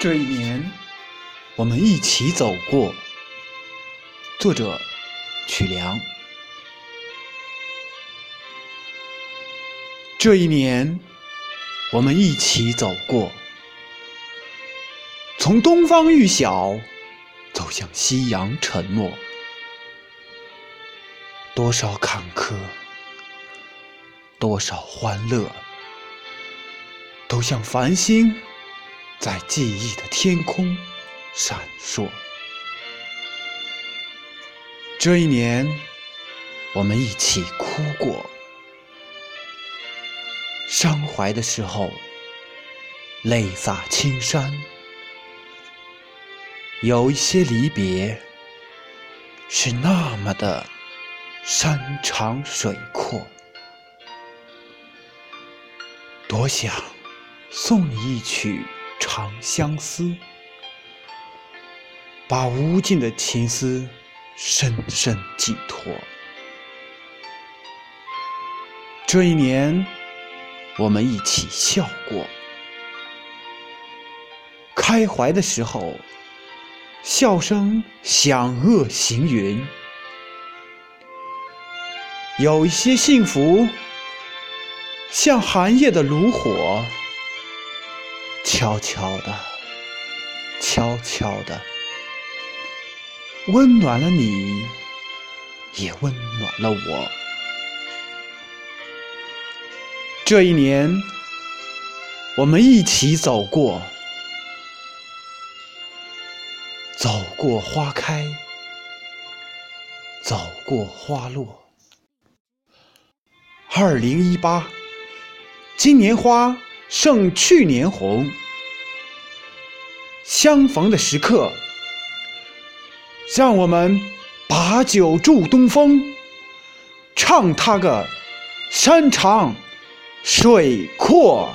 这一年，我们一起走过。作者：曲良。这一年，我们一起走过，从东方欲晓走向夕阳沉没。多少坎坷，多少欢乐，都像繁星。在记忆的天空闪烁。这一年，我们一起哭过，伤怀的时候，泪洒青山。有一些离别，是那么的山长水阔，多想送你一曲。长相思，把无尽的情思深深寄托。这一年，我们一起笑过，开怀的时候，笑声响遏行云。有一些幸福，像寒夜的炉火。悄悄的，悄悄的，温暖了你，也温暖了我。这一年，我们一起走过，走过花开，走过花落。二零一八，今年花。胜去年红，相逢的时刻，让我们把酒祝东风，唱他个山长水阔。